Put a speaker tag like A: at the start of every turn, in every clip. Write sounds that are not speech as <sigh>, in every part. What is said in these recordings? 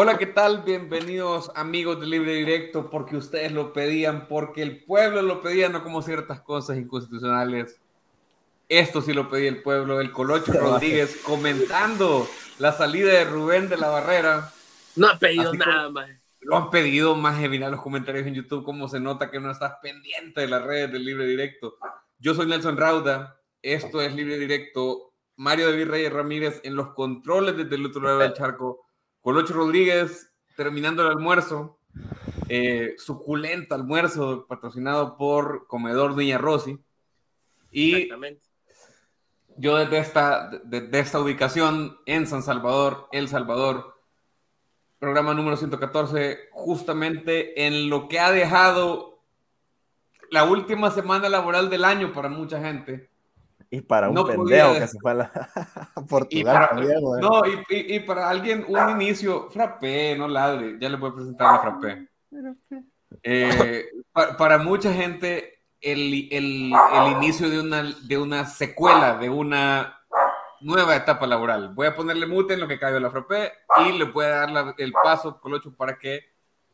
A: Hola, ¿qué tal? Bienvenidos amigos de Libre Directo, porque ustedes lo pedían, porque el pueblo lo pedía, no como ciertas cosas inconstitucionales. Esto sí lo pedía el pueblo, el Colocho Rodríguez comentando la salida de Rubén de la Barrera.
B: No ha pedido nada más.
A: Lo han pedido más, mirar los comentarios en YouTube, cómo se nota que no estás pendiente de las redes del Libre Directo. Yo soy Nelson Rauda, esto es Libre Directo. Mario David Reyes Ramírez en los controles desde el otro lado del charco Colocho Rodríguez terminando el almuerzo, eh, suculento almuerzo patrocinado por Comedor Niña Rossi. Y yo desde esta, desde esta ubicación en San Salvador, El Salvador, programa número 114, justamente en lo que ha dejado la última semana laboral del año para mucha gente.
C: Y para un pendejo que se fue a, la... <laughs> Portugal
A: y para, No, y, y, para alguien un inicio, frappé, no ladre, ya le voy a presentar a frappé. Eh, para, mucha gente, el, el, el, inicio de una, de una secuela, de una nueva etapa laboral. Voy a ponerle mute en lo que cayó la frappé y le voy a dar el paso, Colocho, para que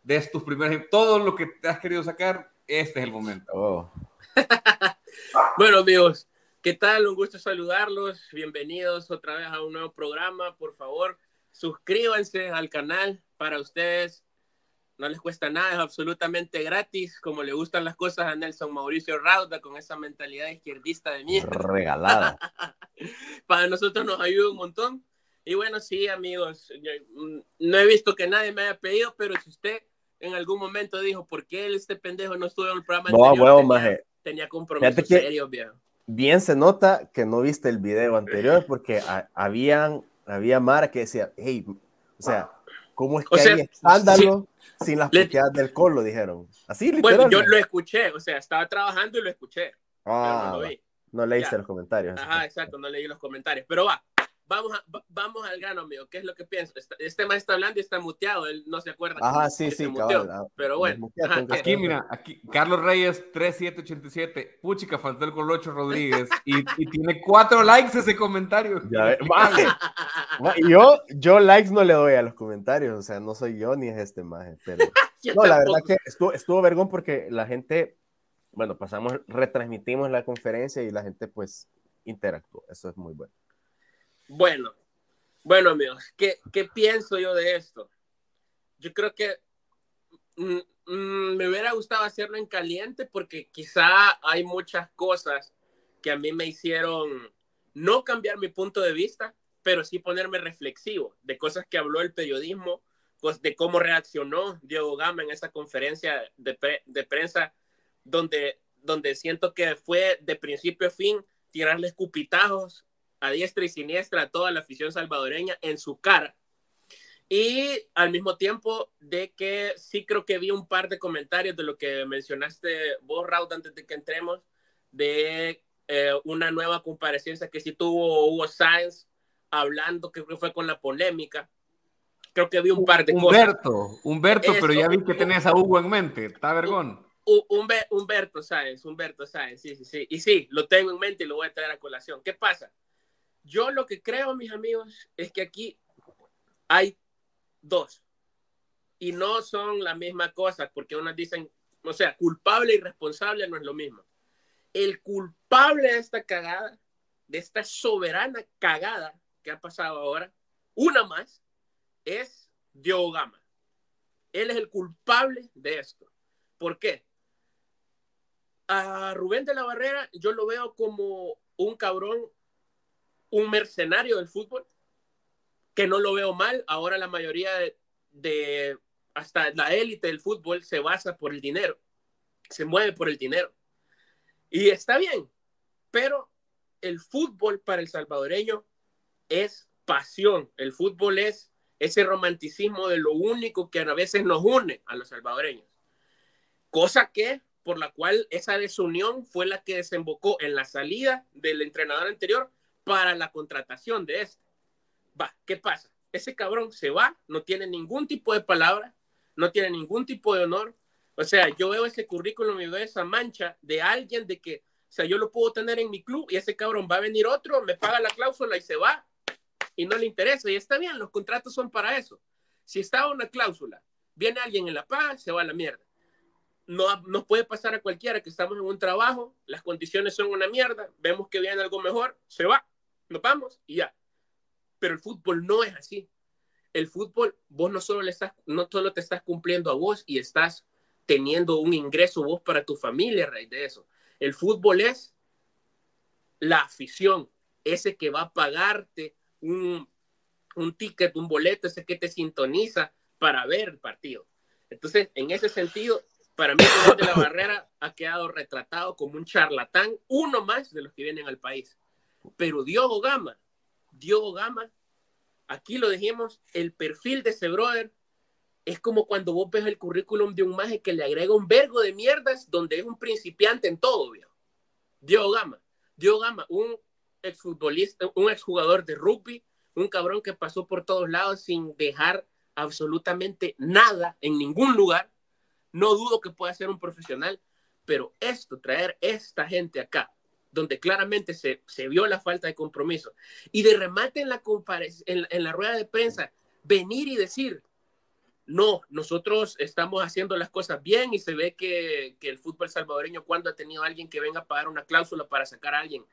A: des tus primeros... Todo lo que te has querido sacar, este es el momento.
C: Oh. <laughs>
B: bueno, amigos ¿Qué tal? Un gusto saludarlos. Bienvenidos otra vez a un nuevo programa. Por favor, suscríbanse al canal. Para ustedes no les cuesta nada, es absolutamente gratis. Como le gustan las cosas a Nelson Mauricio Rauda con esa mentalidad izquierdista de mierda.
C: Regalada. <laughs>
B: Para nosotros nos ayuda un montón. Y bueno, sí, amigos, mm, no he visto que nadie me haya pedido, pero si usted en algún momento dijo, ¿por qué este pendejo no estuvo en el programa
C: no, anterior? Huevo, tenía,
B: tenía compromisos serios, viejo
C: bien se nota que no viste el video anterior porque habían, había Mara que decía, hey, o sea, ¿cómo es que hay escándalo sin las propiedades del colo? Dijeron. Así,
B: Bueno, yo lo escuché, o sea, estaba trabajando y lo escuché.
C: Ah, no, leíste los comentarios.
B: Ajá, exacto, no leí los comentarios. Pero va, vamos, vamos al grano, amigo. ¿Qué es lo que pienso? Este más está hablando y está muteado. Él no se acuerda.
C: Ajá, sí, sí,
B: ah, Pero bueno.
A: aquí, mira, aquí, Carlos Reyes, 3787. Puchica, faltó el Colocho Rodríguez. <laughs> y, y, tiene cuatro likes ese comentario.
C: Ya, vale. <laughs> yo, yo likes no le doy a los comentarios. O sea, no soy yo ni es este maje. Pero. <laughs> no, la verdad que estuvo, estuvo vergón porque la gente. Bueno, pasamos, retransmitimos la conferencia y la gente, pues, interactuó. Eso es muy bueno.
B: Bueno, bueno amigos, ¿qué, ¿qué, pienso yo de esto? Yo creo que mm, mm, me hubiera gustado hacerlo en caliente porque quizá hay muchas cosas que a mí me hicieron no cambiar mi punto de vista, pero sí ponerme reflexivo de cosas que habló el periodismo, de cómo reaccionó Diego Gama en esa conferencia de, de prensa donde, donde siento que fue de principio a fin tirarle escupitajos a diestra y siniestra a toda la afición salvadoreña en su cara. Y al mismo tiempo de que sí creo que vi un par de comentarios de lo que mencionaste vos, Raúl, antes de que entremos, de eh, una nueva comparecencia que sí tuvo Hugo Sáenz hablando, que fue con la polémica. Creo que vi un par de
A: Humberto, cosas. Humberto, pero ya vi que tenés a Hugo en mente, está vergón.
B: Humberto Sáenz, Humberto Sáenz, sí, sí, sí. Y sí, lo tengo en mente y lo voy a traer a colación. ¿Qué pasa? Yo lo que creo, mis amigos, es que aquí hay dos. Y no son la misma cosa, porque unas dicen, o sea, culpable y responsable no es lo mismo. El culpable de esta cagada, de esta soberana cagada que ha pasado ahora, una más, es Diogo. Él es el culpable de esto. ¿Por qué? A Rubén de la Barrera yo lo veo como un cabrón un mercenario del fútbol, que no lo veo mal. Ahora la mayoría de, hasta la élite del fútbol se basa por el dinero, se mueve por el dinero. Y está bien, pero el fútbol para el salvadoreño es pasión. El fútbol es ese romanticismo de lo único que a veces nos une a los salvadoreños. Cosa que por la cual esa desunión fue la que desembocó en la salida del entrenador anterior para la contratación de este. Va, ¿qué pasa? Ese cabrón se va, no tiene ningún tipo de palabra, no tiene ningún tipo de honor. O sea, yo veo ese currículum y veo esa mancha de alguien de que, o sea, yo lo puedo tener en mi club y ese cabrón va a venir otro, me paga la cláusula y se va y no le interesa. Y está bien, los contratos son para eso. si estaba una cláusula, viene alguien en la paz, se va a la mierda. No nos puede pasar a cualquiera que estamos en un trabajo, las condiciones son una mierda, vemos que viene algo mejor, se va, nos vamos y ya. Pero el fútbol no es así. El fútbol, vos no solo, le estás, no solo te estás cumpliendo a vos y estás teniendo un ingreso vos para tu familia a raíz de eso. El fútbol es la afición, ese que va a pagarte un, un ticket, un boleto, ese que te sintoniza para ver el partido. Entonces, en ese sentido, para mí, de la Barrera ha quedado retratado como un charlatán, uno más de los que vienen al país. Pero Diogo Gama, Diogo Gama, aquí lo dijimos, el perfil de ese brother es como cuando vos ves el currículum de un maje que le agrega un vergo de mierdas donde es un principiante en todo, viejo. Diogo Gama. Diogo Gama, un exfutbolista, un exjugador de rugby, un cabrón que pasó por todos lados sin dejar absolutamente nada en ningún lugar. No dudo que pueda ser un profesional, pero esto, traer esta gente acá, donde claramente se, vio la falta de compromiso, y de remate en la, rueda de prensa, venir y decir, no, nosotros estamos haciendo las cosas bien y se ve que, el fútbol salvadoreño cuando ha tenido alguien que venga a pagar una cláusula para sacar a alguien,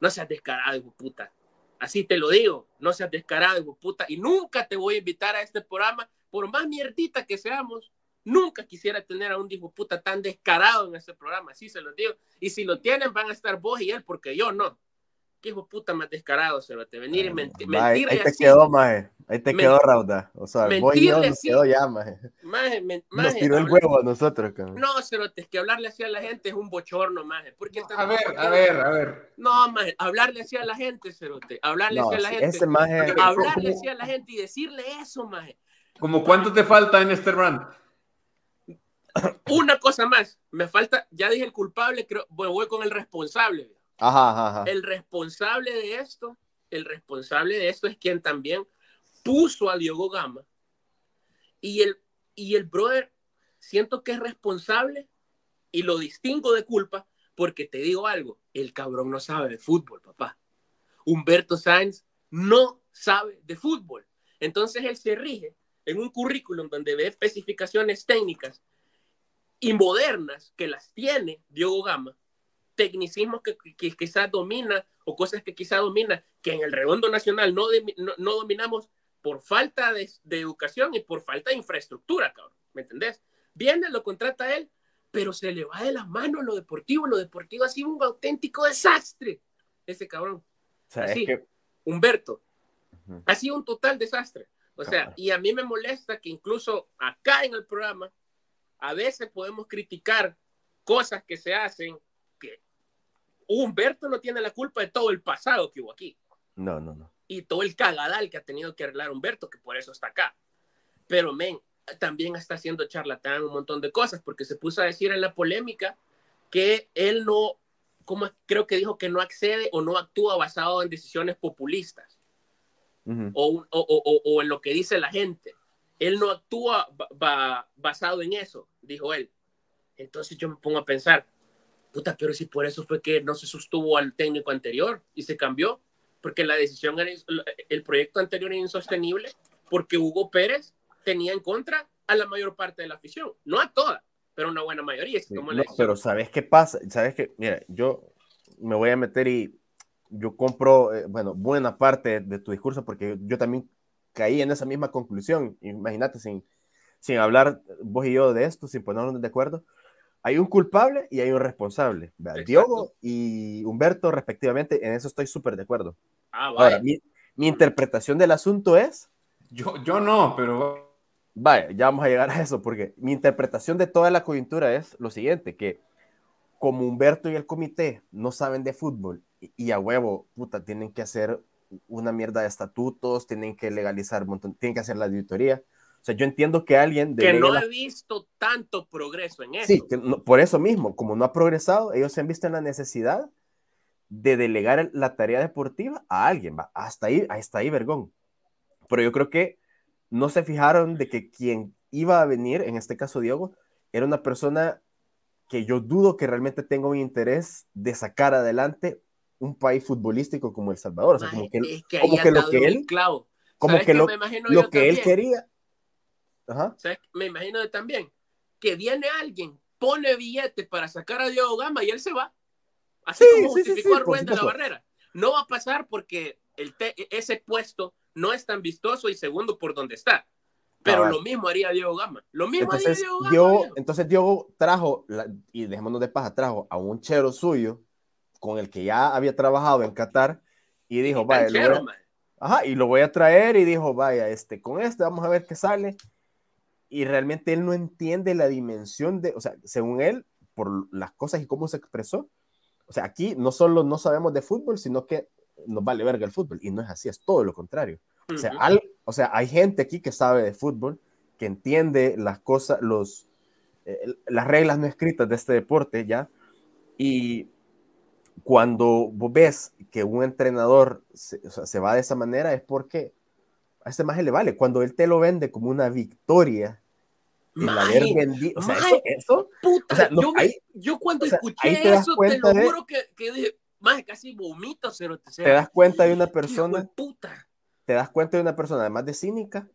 B: no seas descarado, hijo puta. Así te lo digo, no seas descarado, hijo puta. Y nunca te voy a invitar a este programa, por más mierdita que seamos, nunca quisiera tener a un hijo puta tan descarado en este programa, así se lo digo. Y si lo tienen, van a estar vos y él, porque yo no qué hijo puta más descarado, se te venir y mentir.
C: Ahí te quedó, maje. Ahí te quedó, Rauda. O sea, voy yo nos quedó ya, maje.
B: maje,
C: nos tiró el huevo a nosotros, cabrón.
B: No, Cerote, es que hablarle así a la gente es un bochorno, maje. Porque
A: a ver, a ver, a ver.
B: No, maje, hablarle así a la gente, Cerote. Hablarle así a la gente.
C: Ese maje...
B: Hablarle así a la gente y decirle eso, maje.
A: ¿Como cuánto te falta en este run? <coughs>
B: Una cosa más, me falta, ya dije el culpable, creo, voy con el responsable. El responsable de esto, el responsable de esto es quien también puso a Diogo Gama. Y el, y el brother, siento que es responsable y lo distingo de culpa porque te digo algo, el cabrón no sabe de fútbol, papá. Humberto Sainz no sabe de fútbol. Entonces él se rige en un currículum donde ve especificaciones técnicas y modernas que las tiene Diogo Gama tecnicismos que, quizás domina o cosas que quizás domina, que en el redondo nacional no, no, dominamos por falta de, educación y por falta de infraestructura, cabrón. ¿Me entendés? Viene, lo contrata él, pero se le va de las manos lo deportivo. Lo deportivo ha sido un auténtico desastre, ese cabrón. Así, Humberto, ha sido un total desastre. O sea, y a mí me molesta que incluso acá en el programa, a veces podemos criticar cosas que se hacen Humberto no tiene la culpa de todo el pasado que hubo aquí.
C: No, no, no.
B: Y todo el cagadal que ha tenido que arreglar Humberto, que por eso está acá. Pero, men, también está haciendo charlatán un montón de cosas, porque se puso a decir en la polémica que él no, como creo que dijo que no accede o no actúa basado en decisiones populistas o, o, o, en lo que dice la gente. Él no actúa basado en eso, dijo él. Entonces yo me pongo a pensar, puta, pero si por eso fue que no se sostuvo al técnico anterior y se cambió, porque la decisión, era, el proyecto anterior era insostenible, porque Hugo Pérez tenía en contra a la mayor parte de la afición, no a toda, pero una buena mayoría.
C: pero ¿sabes qué pasa? ¿Sabes qué? Mira, yo me voy a meter y yo compro, eh, bueno, buena parte de tu discurso, porque yo también caí en esa misma conclusión, imagínate, sin, sin hablar vos y yo de esto, sin ponernos de acuerdo, hay un culpable y hay un responsable. Diogo y Humberto, respectivamente, en eso estoy súper de acuerdo.
B: Ah, Ahora,
C: mi, interpretación del asunto es.
A: Yo, yo no, pero.
C: Vaya, ya vamos a llegar a eso, porque mi interpretación de toda la coyuntura es lo siguiente: que como Humberto y el comité no saben de fútbol y, a huevo, puta, tienen que hacer una mierda de estatutos, tienen que legalizar, tienen que hacer la auditoría o sea, yo entiendo que alguien...
B: Que no he visto tanto progreso en eso.
C: Sí, por eso mismo, como no ha progresado, ellos se han visto en la necesidad de delegar la tarea deportiva a alguien, va, hasta ahí, hasta ahí, vergón. Pero yo creo que no se fijaron de que quien iba a venir, en este caso Diego, era una persona que yo dudo que realmente tenga un interés de sacar adelante un país futbolístico como El Salvador. O sea, como que, como que lo que él, como que lo, lo que él quería
B: me imagino también que viene alguien, pone billete para sacar a Diego Gama y él se va. Así como justificó a de la Barrera. No va a pasar porque el ese puesto no es tan vistoso y segundo por donde está. Pero lo mismo haría Diego Gama. Lo mismo
C: entonces,
B: haría Diego Gama.
C: entonces Diego trajo, y dejémonos de paja, trajo a un chero suyo con el que ya había trabajado en Qatar y dijo, vaya, lo ajá, y lo voy a traer y dijo, vaya, este, con este vamos a ver qué sale. Y realmente él no entiende la dimensión de, o sea, según él, por las cosas y cómo se expresó, o sea, aquí no solo no sabemos de fútbol, sino que nos vale verga el fútbol. Y no es así, es todo lo contrario. O sea, o sea, hay gente aquí que sabe de fútbol, que entiende las cosas, los, eh, las reglas no escritas de este deporte ya. Y cuando vos ves que un entrenador se, va de esa manera es porque a este maje le vale. Cuando él te lo vende como una victoria, el haber vendido, o sea, eso,
B: puta, yo, cuando escuché eso, te lo juro que, que dije, casi vomito, cero,
C: Te das cuenta de una persona, puta te das cuenta de una persona, además de cínica,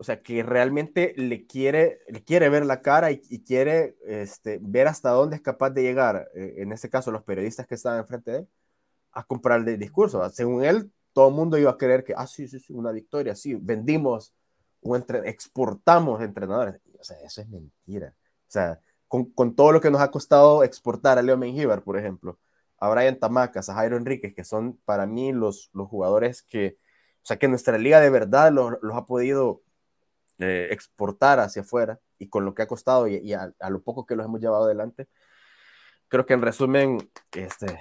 C: o sea, que realmente le quiere, le quiere ver la cara y, quiere este, ver hasta dónde es capaz de llegar, eh, en este caso los periodistas que estaban enfrente de él, a comprar el discurso. Según él, todo el mundo iba a creer que, ah, sí, sí, sí, una victoria, sí, vendimos, un exportamos entrenadores. O sea, eso es mentira. O sea, con, con, todo lo que nos ha costado exportar a Leo Mengíbar, por ejemplo, a Brian Tamacas, a Jairo Enríquez, que son para mí los, los jugadores que o sea que nuestra liga de verdad los, ha podido eh, exportar hacia afuera y con lo que ha costado y, a, lo poco que los hemos llevado adelante. Creo que en resumen, este,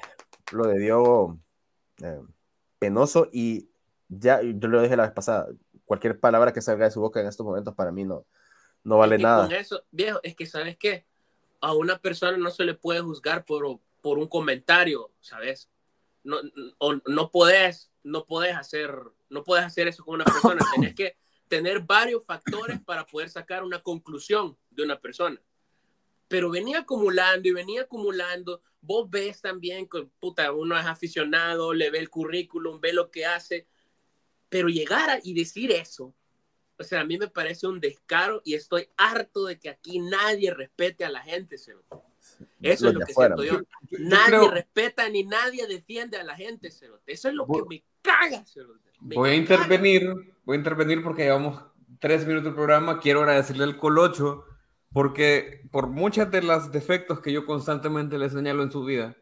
C: lo de Diego eh, penoso y ya, yo lo dije la vez pasada, cualquier palabra que salga de su boca en estos momentos para mí no, no vale nada.
B: Con eso, viejo, es que sabes que a una persona no se le puede juzgar por, por un comentario, ¿sabes? No, o, no puedes, no puedes hacer no puedes hacer eso con una persona. <laughs> Tienes que tener varios factores para poder sacar una conclusión de una persona. Pero venía acumulando y venía acumulando. Vos ves también que uno es aficionado, le ve el currículum, ve lo que hace. Pero llegar a, y decir eso, o sea, a mí me parece un descaro y estoy harto de que aquí nadie respete a la gente. Eso es lo que siento yo. Nadie respeta ni nadie defiende a la gente. Eso es lo que me caga.
A: Voy a intervenir, voy a intervenir porque llevamos tres minutos de programa. Quiero agradecerle al Colocho porque por muchas de los defectos que yo constantemente le señalo en su vida,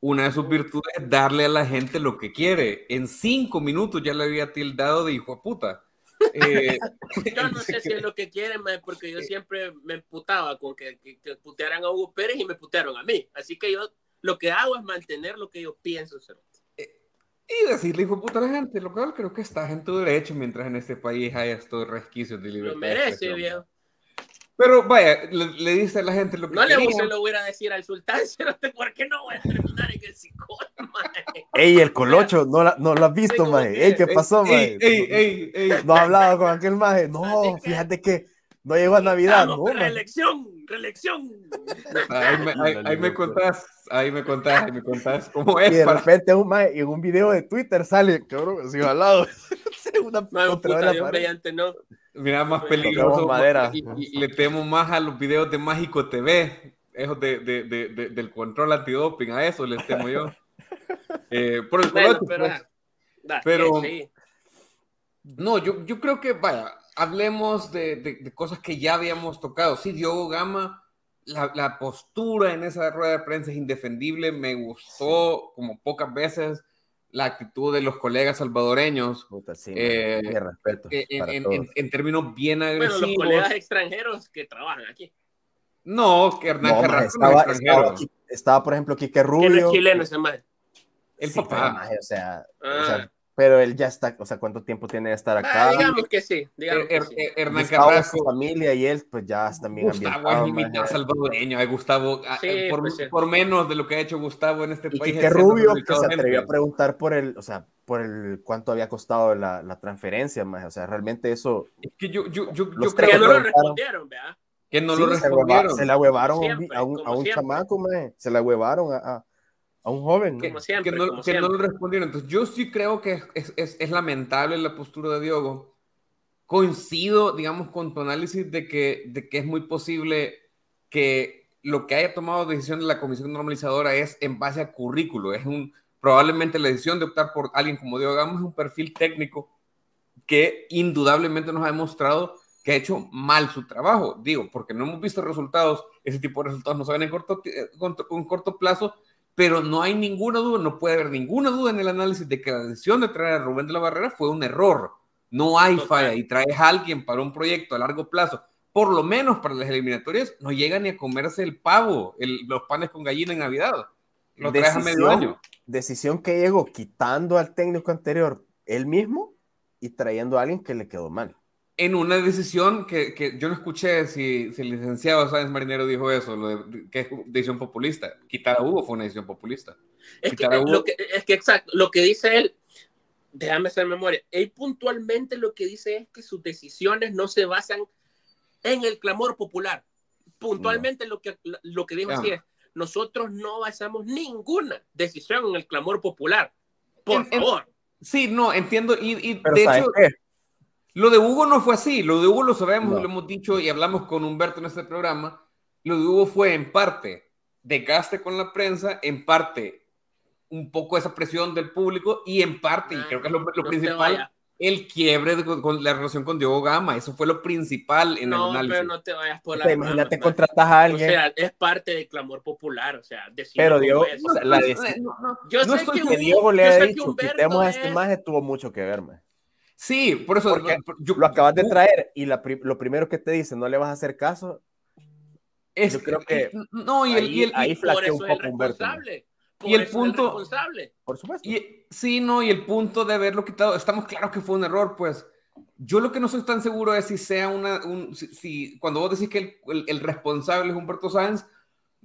A: una de sus virtudes es darle a la gente lo que quiere. En cinco minutos ya le había tildado de hijo de puta.
B: Eh, <laughs> <laughs> yo no sé si es lo que quieren, porque yo siempre me emputaba con que, que, putearan a Hugo Pérez y me putearon a mí. Así que yo lo que hago es mantener lo que yo pienso.
A: Y decirle, hijo puta, a la gente, lo cual creo que está en tu derecho mientras en este país hay estos resquicios de libertad.
B: Lo merece, viejo.
A: Pero vaya, le, dice a la gente lo que
B: No le se lo voy a decir al sultán, <laughs> ¿por qué no voy a terminar en el psicólogo,
C: Ey, el colocho, no, la, no lo has visto, maje. Ey, ¿qué pasó, maje?
A: Ey, ey, ey,
C: No ha hablado con aquel maje. No, fíjate que no llegó a Navidad, no.
B: Reelección, reelección.
A: Ahí me, ahí, me contás, ahí me contás, ahí me contás cómo es.
C: Y de repente un maje, en un video de Twitter sale, cabrón, así al lado. <laughs>
B: una no, puta, mediante, no.
A: Mira, más peligroso. Madera. Y, le temo más a los videos de Mágico TV, esos de, de, de, del control antidoping, a eso les temo yo. <laughs> Eh, por el bueno, pero, pues. pero sí. no, yo, yo creo que, vaya, hablemos de, de, cosas que ya habíamos tocado. Sí, Diogo Gama, la, la, postura en esa rueda de prensa es indefendible, me gustó como pocas veces la actitud de los colegas salvadoreños.
C: eh, respeto
A: en, en, términos bien agresivos.
B: Bueno, los colegas extranjeros que trabajan aquí.
A: No, que Hernán no, Carrasco
C: estaba, estaba, estaba, por ejemplo, Quique Rubio.
B: Que no es chileno ese madre.
A: El papá.
C: o, sea, o sea, ah. Pero él ya está, o sea, ¿cuánto tiempo tiene de estar acá?
B: Ah, digamos que sí. Digamos
A: er, que sí. Hernán Carrasco.
C: su familia y él, pues ya también
A: Gustavo es mitad salvadoreño. Hay Gustavo, ah, sí, por, pues, por, menos de lo que ha hecho Gustavo en este
C: y
A: país.
C: Que Rubio que se atrevió a preguntar por el, o sea, por el cuánto había costado la, la transferencia, más. O sea, realmente eso.
A: Es que yo, yo, yo,
B: yo creo que no lo respondieron, ¿verdad?
A: Que no lo respondieron.
C: Se, la huevaron a un, a un chamaco, man. Se la huevaron a, a a un joven.
A: Que, que, no, que no, lo respondieron. Entonces, yo sí creo que es, es, es, lamentable la postura de Diogo, coincido, digamos, con tu análisis de que, de que es muy posible que lo que haya tomado decisión de la comisión normalizadora es en base a currículo, es un, probablemente la decisión de optar por alguien como Diego Gama es un perfil técnico que indudablemente nos ha demostrado que ha hecho mal su trabajo. Digo, porque no hemos visto resultados, ese tipo de resultados no se ven en corto, en corto plazo, pero no hay ninguna duda, no puede haber ninguna duda en el análisis de que la decisión de traer a Rubén de la Barrera fue un error. No hay falla y traes a alguien para un proyecto a largo plazo, por lo menos para las eliminatorias, no llega ni a comerse el pavo, los panes con gallina en Navidad. Lo traes a medio año.
C: Decisión que llegó quitando al técnico anterior él mismo y trayendo a alguien que le quedó mal
A: en una decisión que, que, yo no escuché si, si el licenciado Sáenz Marinero dijo eso, lo de, que es decisión populista. Quitar a Hugo fue una decisión populista.
B: Es que, lo que, es que exacto, lo que dice él, déjame hacer memoria, él puntualmente lo que dice es que sus decisiones no se basan en el clamor popular. Puntualmente lo, que, lo que dijo así es, nosotros no basamos ninguna decisión en el clamor popular. Por favor.
A: sí, no, entiendo. Y, y de hecho... Lo de Hugo no fue así, lo de Hugo lo sabemos, lo hemos dicho y hablamos con Humberto en este programa. Lo de Hugo fue en parte desgaste con la prensa, en parte un poco esa presión del público y en parte, y creo que es lo, principal, el quiebre con, la relación con Diego Gama. Eso fue lo principal en
B: no,
A: el análisis.
B: pero no te vayas por la
C: Imagínate contratas a alguien.
B: O sea, es parte del clamor popular, o sea,
C: Pero Diego, la yo sé que, Diego le ha dicho, quitemos a este imagen, tuvo mucho que ver, man.
A: Sí, por eso.
C: yo, lo acabas de traer y lo primero que te dice, no le vas a hacer caso.
A: Es, yo creo que. No, y el,
C: ahí, y ahí un poco
B: Humberto.
A: y el punto.
C: Por supuesto.
A: Y, sí, no, y el punto de haberlo quitado, estamos claros que fue un error, pues. Yo lo que no soy tan seguro es si sea una. Un, si, cuando vos decís que el, el responsable es Humberto Sáenz,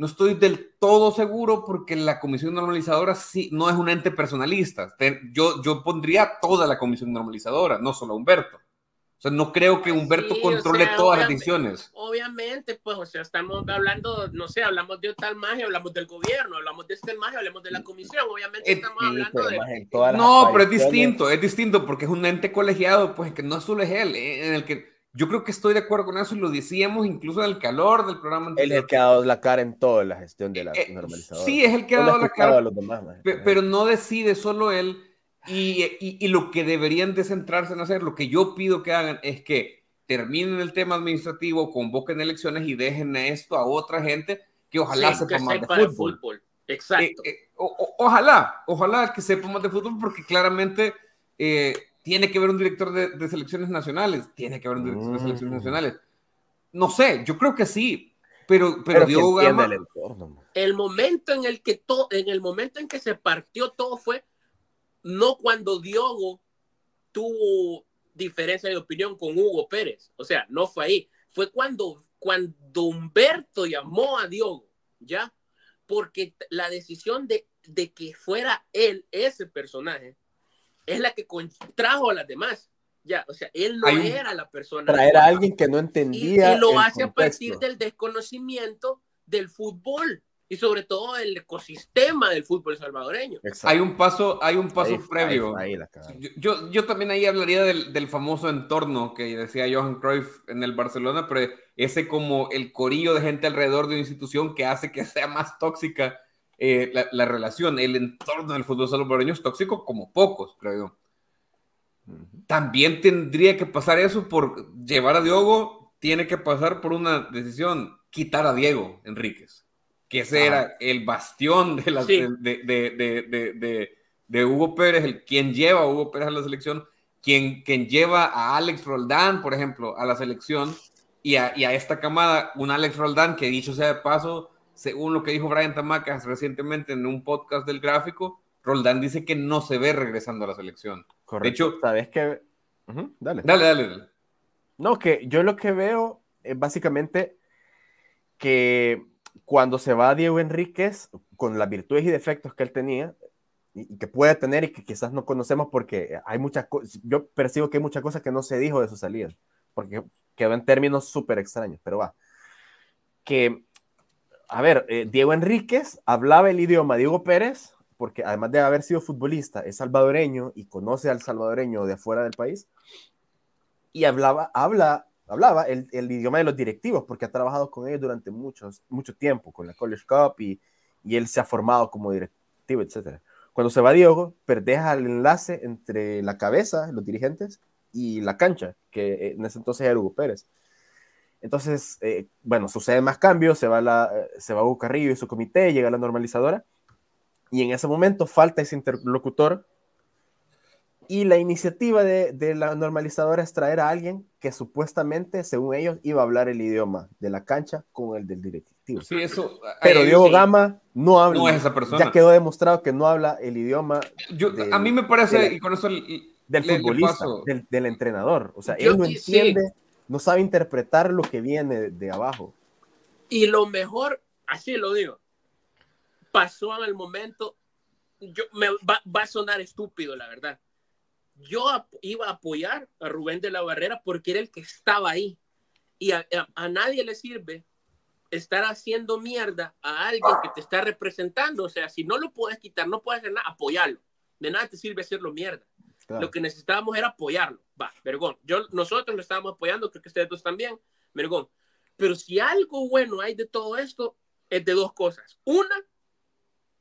A: no estoy del todo seguro porque la comisión normalizadora sí no es un ente personalista. Yo, yo pondría toda la comisión normalizadora, no solo a Humberto. O sea, no creo que Humberto controle todas las decisiones.
B: Obviamente, pues, o sea, estamos hablando, no sé, hablamos de tal magia, hablamos del gobierno, hablamos de este magia, hablamos de la comisión, obviamente estamos hablando de...
A: No, pero es distinto, es distinto porque es un ente colegiado, pues, que no solo es él, en el que yo creo que estoy de acuerdo con eso y lo decíamos incluso en el calor del programa.
C: Anterior. Él es el que ha dado la cara en toda la gestión de la eh, normalizadora.
A: Sí, es el que ha dado la cara. pero no decide solo él. Y, y, y, lo que deberían de centrarse en hacer, lo que yo pido que hagan es que terminen el tema administrativo, convoquen elecciones y dejen esto a otra gente que ojalá sepa más de fútbol.
B: Exacto.
A: Eh, eh, ojalá, ojalá que sepa más de fútbol porque claramente tiene que haber un director de, selecciones nacionales, tiene que haber un director de mm. selecciones nacionales. No sé, yo creo que sí, pero, pero, Diego Gama...
B: El, el, momento en el que todo, en el momento en que se partió todo fue no cuando Diogo tuvo diferencia de opinión con Hugo Pérez, o sea, no fue ahí, fue cuando, cuando Humberto llamó a Diogo, ¿ya? Porque la decisión de, de que fuera él, ese personaje, es la que trajo a las demás. Ya, o sea, él no era la persona.
C: Traer a alguien que no entendía.
B: Y, lo hace a partir del desconocimiento del fútbol y sobre todo el ecosistema del fútbol salvadoreño.
A: Hay un paso, hay un paso previo. yo, yo, también ahí hablaría del, del, famoso entorno que decía Johan Cruyff en el Barcelona, pero ese como el corillo de gente alrededor de una institución que hace que sea más tóxica eh, la, relación, el entorno del fútbol salvadoreño es tóxico como pocos, creo yo. También tendría que pasar eso por llevar a Diogo, tiene que pasar por una decisión, quitar a Diego Enríquez, que ese era el bastión de, la, de, de, de, Hugo Pérez, el quien lleva a Hugo Pérez a la selección, quien, quien lleva a Alex Roldán, por ejemplo, a la selección, y a, y a esta camada, un Alex Roldán que dicho sea de paso, según lo que dijo Brian Tamacas recientemente en un podcast del gráfico, Roldán dice que no se ve regresando a la selección.
C: Correcto. De hecho, sabes que.
A: dale. dale. Dale,
C: No, que yo lo que veo es básicamente que cuando se va Diego Enríquez, con las virtudes y defectos que él tenía, y que puede tener y que quizás no conocemos porque hay muchas cosas, yo percibo que hay muchas cosas que no se dijo de su salida, porque quedó en términos súper extraños, pero va. Que a ver, eh, Diego Enríquez hablaba el idioma Diego Pérez, porque además de haber sido futbolista, es salvadoreño y conoce al salvadoreño de afuera del país. y hablaba, habla, hablaba el, el, idioma de los directivos, porque ha trabajado con ellos durante muchos, mucho tiempo, con la College Cup, y, y él se ha formado como directivo, etc. Cuando se va Diego, perdeja el enlace entre la cabeza, los dirigentes, y la cancha, que en ese entonces era Hugo Pérez. Entonces, eh, bueno, suceden más cambios, se va, la, se va y su comité, llega la normalizadora, y en ese momento falta ese interlocutor y la iniciativa de, de, la normalizadora es traer a alguien que supuestamente, según ellos, iba a hablar el idioma de la cancha con el del directivo.
A: Sí, eso.
C: Pero Diego Gama no habla.
A: No es esa persona.
C: Ya quedó demostrado que no habla el idioma.
A: Yo, a mí me parece,
C: de,
A: y con eso.
C: Del
A: le,
C: futbolista,
A: le
C: del, del, entrenador. O sea,
B: Yo-
C: él no
B: sí.
C: No sabe interpretar lo que viene de, abajo.
B: Y lo mejor, así lo digo, pasó en el momento, yo, me, va, va a sonar estúpido, la verdad. Yo iba a apoyar a Rubén de la Barrera porque era el que estaba ahí. Y a, a- a nadie le sirve estar haciendo mierda a alguien que te está representando. O sea, si no lo puedes quitar, no puedes hacer nada, apoyarlo. De nada te sirve hacerlo mierda.
C: Claro.
B: Lo que necesitábamos era apoyarlo. Va, vergón. Yo, nosotros lo estábamos apoyando, creo que ustedes dos también, vergón. Pero si algo bueno hay de todo esto, es de dos cosas. Una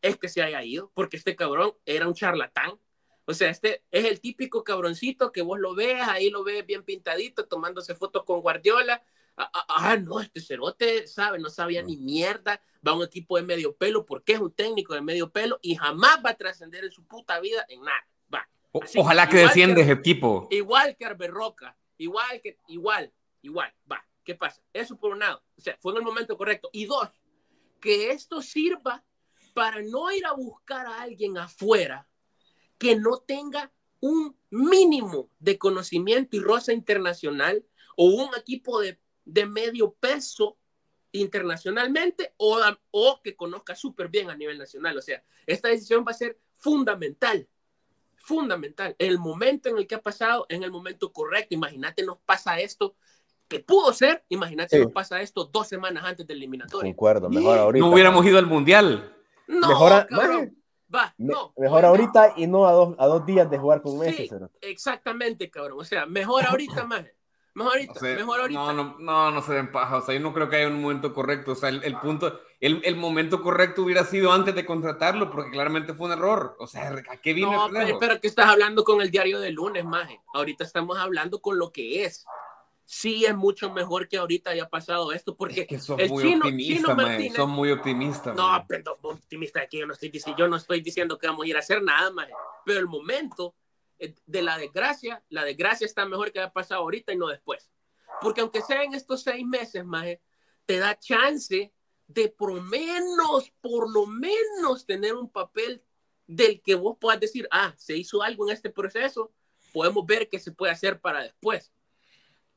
B: es que se haya ido, porque este cabrón era un charlatán. O sea, este es el típico cabroncito que vos lo ves, ahí lo ves bien pintadito, tomándose fotos con Guardiola. Ah, ah, ah, no, este cerote, sabe, no sabía ni mierda, va a un equipo de medio pelo, porque es un técnico de medio pelo y jamás va a trascender en su puta vida en nada.
A: O- ojalá que
B: que-
A: ese equipo.
B: Igual que Arberoca, igual que, igual, igual, va, ¿qué pasa? Eso por un lado, o sea, fue en el momento correcto. Y dos, que esto sirva para no ir a buscar a alguien afuera que no tenga un mínimo de conocimiento y rosa internacional o un equipo de, de medio peso internacionalmente o, o que conozca súper bien a nivel nacional. O sea, esta decisión va a ser fundamental fundamental. El momento en el que ha pasado, en el momento correcto. Imagínate, nos pasa esto, que pudo ser, imagínate,
C: Sí.
B: nos pasa esto dos semanas antes del eliminatorio.
C: Concuerdo, mejor ahorita.
A: No hubiéramos ido al mundial.
B: No,
C: Mejor a-
B: cabrón. <laughs> Va,
C: Me-
B: no.
C: mejor ahorita y no a dos, a dos días de jugar con Messi.
B: Sí, exactamente, cabrón. O sea, mejor ahorita más. Mejor ahorita,
A: O sea,
B: mejor ahorita.
A: No, no, no, no se den paja. O sea, yo no creo que haya un momento correcto. O sea, el, el punto, el, el momento correcto hubiera sido antes de contratarlo, porque claramente fue un error. O sea, ¿a qué vino
B: No,
A: el
B: pero, pero que estás hablando con el diario de lunes, maje. Ahorita estamos hablando con lo que es. Sí es mucho mejor que ahorita haya pasado esto, porque
A: Es que sos
B: el
A: muy
B: chino-
A: optimista,
B: Chino. Martínez-
A: Son muy optimistas.
B: No, pero optimista aquí yo no estoy diciendo, yo no estoy diciendo que vamos a ir a hacer nada más, pero el momento eh, de la desgracia, la desgracia está mejor que haya pasado ahorita y no después. Porque aunque sea en estos seis meses, maje, te da chance de por lo menos, por lo menos tener un papel del que vos puedas decir, ah, se hizo algo en este proceso, podemos ver qué se puede hacer para después.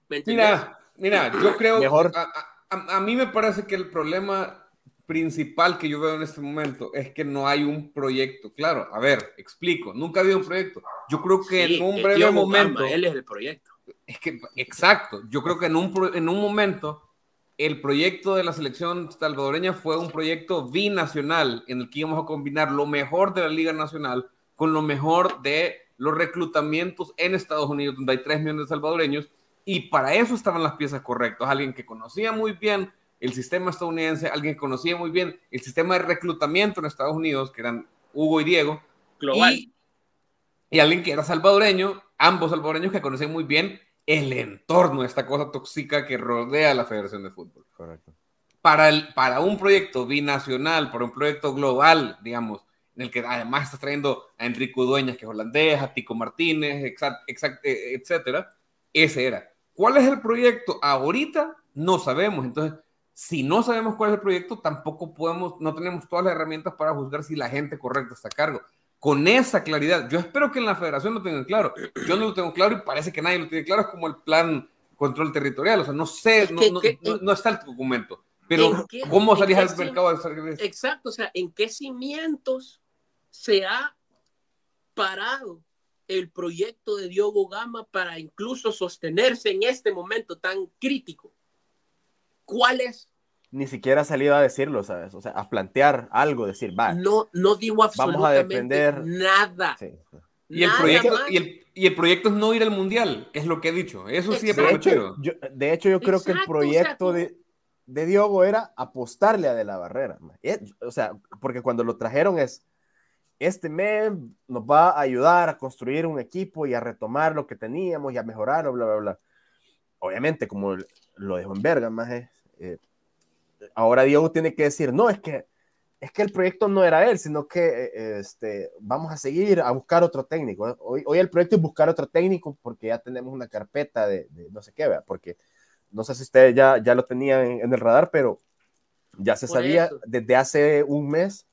B: ¿Me?
A: Mira, mira, yo <clears throat> creo
C: Mejor.
A: A, a- a mí me parece que el problema principal que yo veo en este momento es que no hay un proyecto. Claro, a ver, explico, nunca ha habido un proyecto. Yo creo que
B: Sí,
A: en un
B: es
A: breve momento,
B: Gama, él es el proyecto.
A: es que, exacto, yo creo que en un, en un momento el proyecto de la selección salvadoreña fue un proyecto binacional en el que íbamos a combinar lo mejor de la Liga Nacional con lo mejor de los reclutamientos en Estados Unidos, donde hay 3 millones de salvadoreños, y para eso estaban las piezas correctas. Alguien que conocía muy bien el sistema estadounidense, alguien que conocía muy bien el sistema de reclutamiento en Estados Unidos, que eran Hugo y Diego,
B: Global.
A: y, y alguien que era salvadoreño, ambos salvadoreños que conocen muy bien el entorno, esta cosa tóxica que rodea la Federación de Fútbol.
C: Correcto.
A: Para, el, para un proyecto binacional, para un proyecto global, digamos, en el que además estás trayendo a Enrico Dueñas, que es holandés, a Tico Martínez, exact, exact, eh, etcétera, ese era. ¿Cuál es el proyecto? Ahorita no sabemos. Entonces, si no sabemos cuál es el proyecto, tampoco podemos, no tenemos todas las herramientas para juzgar si la gente correcta está a cargo. Con esa claridad, yo espero que en la federación lo tengan claro. Yo no lo tengo claro y parece que nadie lo tiene claro. Es como el plan control territorial. O sea, no sé, no,
B: ¿Qué-
A: no,
B: qué-
A: no- no está el documento. Pero,
B: ¿En qué-
A: ¿cómo salís al mercado de?
B: Exacto, o sea, ¿en qué cimientos se ha parado el proyecto de Diogo Gama para incluso sostenerse en este momento tan crítico? ¿Cuál es?
C: Ni siquiera ha salido a decirlo, ¿sabes? O sea, a plantear algo, decir, va.
B: No, no digo
C: Vamos a
B: absolutamente nada.
C: Sí.
A: Y el, proyecto, y, el, proyecto es no ir al mundial, es lo que he dicho. Eso sí es
C: prometido. de hecho, yo creo que el proyecto de, de Diogo era apostarle a De la Barrera. O sea, porque cuando lo trajeron es, este mes nos va a ayudar a construir un equipo y a retomar lo que teníamos y a mejorarlo, bla, bla, bla. Obviamente, como lo dejó en verga, más eh, ahora Diogo tiene que decir, no, es que es que el proyecto no era él, sino que eh, este, vamos a seguir a buscar otro técnico. Hoy, hoy el proyecto es buscar otro técnico porque ya tenemos una carpeta de, no sé qué, porque no sé si ustedes ya, ya lo tenían en, el radar, pero ya se sabía desde hace un mes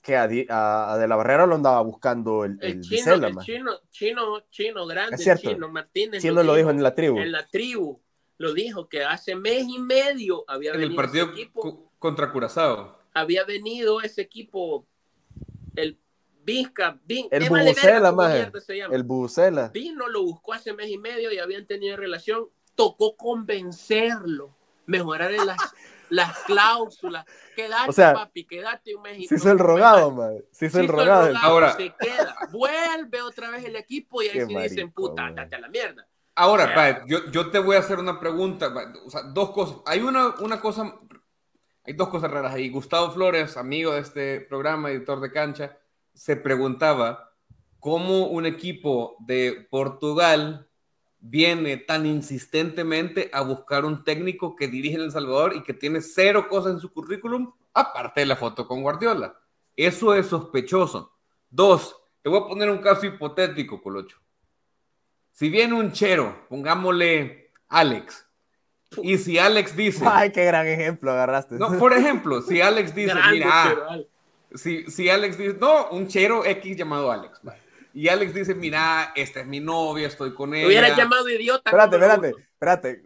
C: que a, De la Barrera lo andaba buscando el,
B: el, chino, el chino, chino, chino, grande, chino Martínez.
C: Chino lo dijo, en la tribu.
B: En la tribu lo dijo que hace mes y medio había
A: en el partido contra Curazao
B: había venido ese equipo, el Vizca,
C: el Bucela, más el Bucela.
B: Vino, lo buscó hace mes y medio y habían tenido relación, tocó convencerlo, mejorar en las, <laughs> las cláusulas, quédate papi, quédate un mes y
C: Si es el rogado, man. Si es el rogado.
B: Ahora se queda, vuelve otra vez el equipo y ahí sí dicen, puta, andate a la mierda.
A: Ahora, yo, yo, te voy a hacer una pregunta, o sea, dos cosas. Hay una, una cosa hay dos cosas raras ahí. Gustavo Flores, amigo de este programa, editor de cancha, se preguntaba cómo un equipo de Portugal viene tan insistentemente a buscar un técnico que dirige en El Salvador y que tiene cero cosas en su currículum, aparte de la foto con Guardiola. Eso es sospechoso. Dos, te voy a poner un caso hipotético, Colocho. Si viene un chero, pongámosle Alex, y si Alex dice. <laughs>
C: Ay, qué gran ejemplo agarraste.
A: No, por ejemplo, si Alex dice, mira, si, si Alex dice, no, un chero X llamado Alex. Y Alex dice, mira, esta es mi novia, estoy con ella.
B: Hubiera llamado idiota.
C: Espérate, espérate, espérate.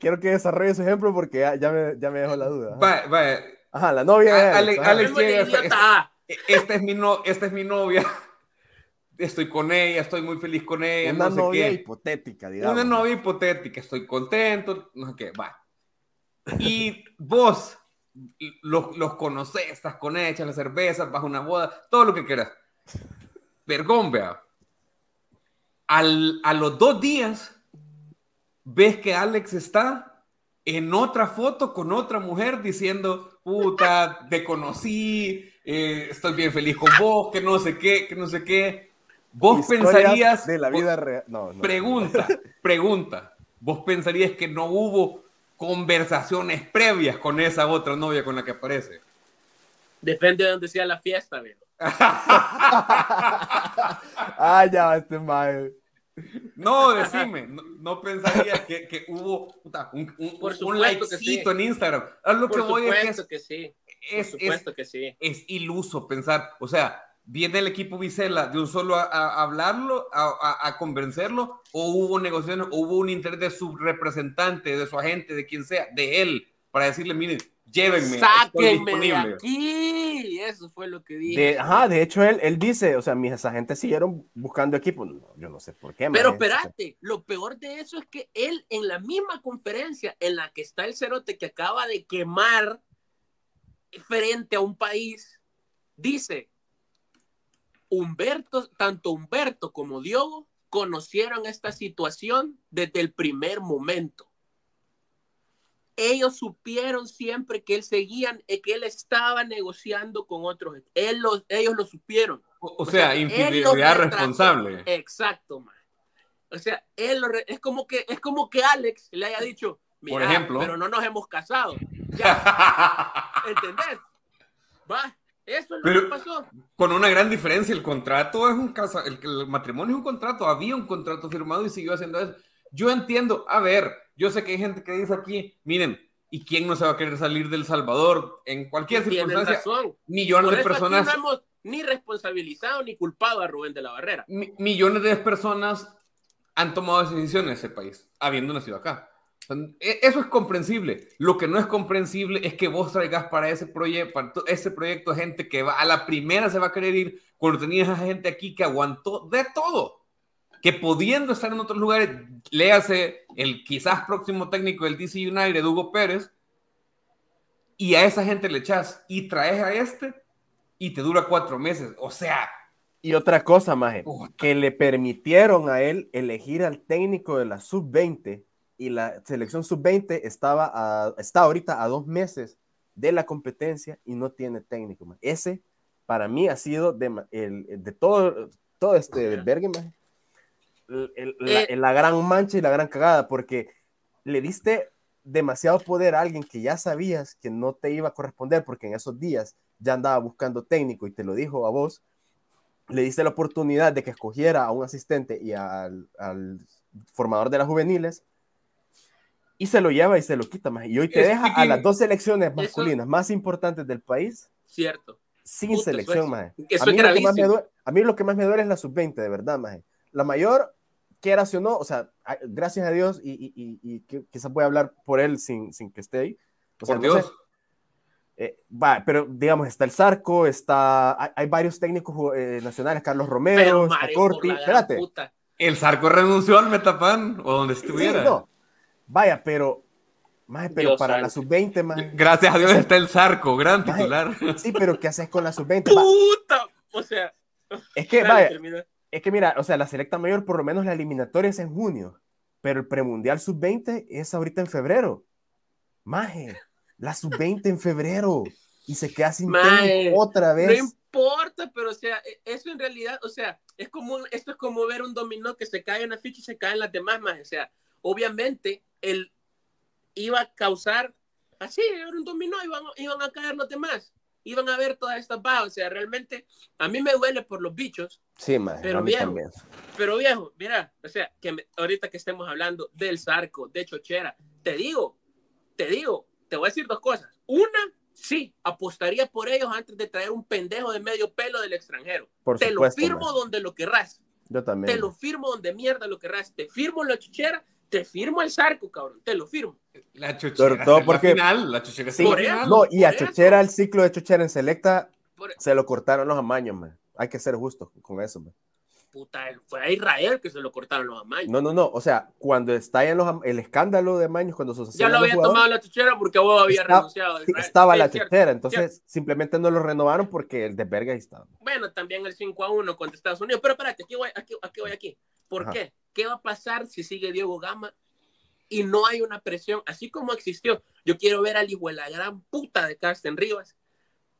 C: Quiero que desarrolle ese ejemplo porque ya, me, ya me dejó la duda.
A: Vaya, vaya.
C: Ajá, la novia.
A: Alex, Alex, llega, esta, esta, es mi no, esta es mi novia estoy con ella, estoy muy feliz con ella.
C: Una novia hipotética, digamos.
A: Una novia hipotética, estoy contento, no sé qué, va. Y vos los, los conocés, estás con ella, echas la cerveza, vas a una boda, todo lo que quieras. Vergón, vea. Al, a los dos días, ves que Alex está en otra foto con otra mujer diciendo, puta, te conocí, eh, estoy bien feliz con vos, que no sé qué, que no sé qué Vos pensarías.
C: De la vida real. No,
A: pregunta, pregunta. Vos pensarías que no hubo conversaciones previas con esa otra novia con la que aparece.
B: Depende de dónde sea la fiesta, viejo. <laughs>
C: ah, ya, este mal.
A: No, decime, no, pensarías que, hubo un, un, Por un likecito en Instagram. A lo que voy
B: es que, sí. Es, que sí.
A: Es iluso pensar, o sea, ¿Viene el equipo Vicela de un solo a, hablarlo, a, convencerlo? ¿O hubo negociaciones, o hubo un interés de su representante, de su agente, de quien sea, de él, para decirle, miren, llévenme,
B: Sáquenme De aquí. Eso fue lo que dije.
C: De, ajá, de hecho, él, él dice, o sea, mis agentes siguieron buscando equipo. yo no sé por qué.
B: Pero espérate, lo peor de eso es que él, en la misma conferencia en la que está el cerote que acaba de quemar frente a un país, dice Humberto, tanto Humberto como Diogo conocieron esta situación desde el primer momento. Ellos supieron siempre que él seguían, eh, que él estaba negociando con otros. Él ellos lo supieron.
A: O, sea, infidelidad responsable.
B: Exacto, man. O sea, él es como que es como que Alex le haya dicho, Por ejemplo, pero no nos hemos casado. <laughs> ¿Entendés? Va, eso es lo que pasó.
A: Con una gran diferencia, el contrato es un casa, el, matrimonio es un contrato, había un contrato firmado y siguió haciendo eso. Yo entiendo, a ver, yo sé que hay gente que dice aquí, miren, ¿y quién no se va a querer salir del Salvador en cualquier circunstancia?
B: Razón.
A: Millones de personas.
B: no hemos ni responsabilizado ni culpado a Rubén de la Barrera.
A: millones de personas han tomado decisiones en ese país, habiendo nacido acá. E, eso es comprensible. Lo que no es comprensible es que vos traigas para ese proyecto, ese proyecto gente que va, a la primera se va a querer ir cuando tenías a gente aquí que aguantó de todo, que pudiendo estar en otros lugares, léase el quizás próximo técnico del DC United, Hugo Pérez, y a esa gente le echas y traes a este y te dura cuatro meses. O sea,
C: Y otra cosa, Maje, que le permitieron a él elegir al técnico de la sub-20 y la selección sub-20 estaba a, está ahorita a dos meses de la competencia y no tiene técnico. Ese, para mí, ha sido de, el, de todo, todo este Bergen, eh. la, gran mancha y la gran cagada, porque le diste demasiado poder a alguien que ya sabías que no te iba a corresponder, porque en esos días ya andaba buscando técnico y te lo dijo a vos, le diste la oportunidad de que escogiera a un asistente y al, al formador de las juveniles, y se lo lleva y se lo quita más. Y hoy te deja a las dos selecciones masculinas más importantes del país.
B: Cierto.
C: Sin selección, más. A mí, lo que más me duele, a mí lo que más me duele es la sub-20, de verdad, más. La mayor, quieras o no, o sea, gracias a Dios, y, y, y, quizás voy a hablar por él sin, sin que esté ahí.
A: por Dios.
C: Eh, va, pero digamos, está el Zarco, está, hay, varios técnicos eh, nacionales, Carlos Romero, está Corti, espérate.
A: El Zarco renunció al Metapan, o donde estuviera. Sí, no
C: Vaya, pero, pero para la sub-20, más.
A: Gracias a Dios está el Zarco, gran titular.
C: sí, pero ¿qué haces con la sub-20?
B: ¡Puta! O sea.
C: Es que, vaya, es que mira, o sea, la selecta mayor, por lo menos la eliminatoria es en junio, pero el premundial sub-20 es ahorita en febrero. Maje, la sub-20 en febrero y se queda sin técnico otra vez.
B: No importa, pero o sea, e, eso en realidad, o sea, es como esto es como ver un dominó que se cae en la ficha y se caen las demás, más, o sea, obviamente él iba a causar así, era un dominó, iban, iban a caer los demás, iban a ver todas estas bajas, o sea, realmente a mí me duele por los bichos.
C: Sí, man,
B: pero viejo, pero viejo, mira, o sea, que ahorita que estemos hablando del Zarco, de Chochera, te digo, te digo, te voy a decir dos cosas. Una, sí, apostaría por ellos antes de traer un pendejo de medio pelo del extranjero. te lo firmo donde lo querrás.
C: Yo también.
B: Te lo firmo donde mierda lo querrás. Te firmo la Chochera te firmo el Zarco, cabrón, te lo firmo.
A: La chochera
C: todo porque,
A: final, la chochera
C: sí, No, y a chochera, el ciclo de chochera en selecta, se lo cortaron los amaños, man. Hay que ser justo con eso, man.
B: Puta, fue a Israel que se lo cortaron los amaños.
C: No, no, no, o sea, cuando está en los, el escándalo de amaños, cuando
B: Ya lo había tomado la chochera porque vos habías renunciado.
C: estaba la chochera, entonces simplemente no lo renovaron porque el de verga estaba.
B: Bueno, también el 5 a 1 contra Estados Unidos, pero espérate, aquí voy, aquí, aquí voy aquí. ¿Por qué? ¿Qué va a pasar si sigue Diego Gama y no hay una presión? Así como existió, yo quiero ver al hijo de la gran puta de Carsten Rivas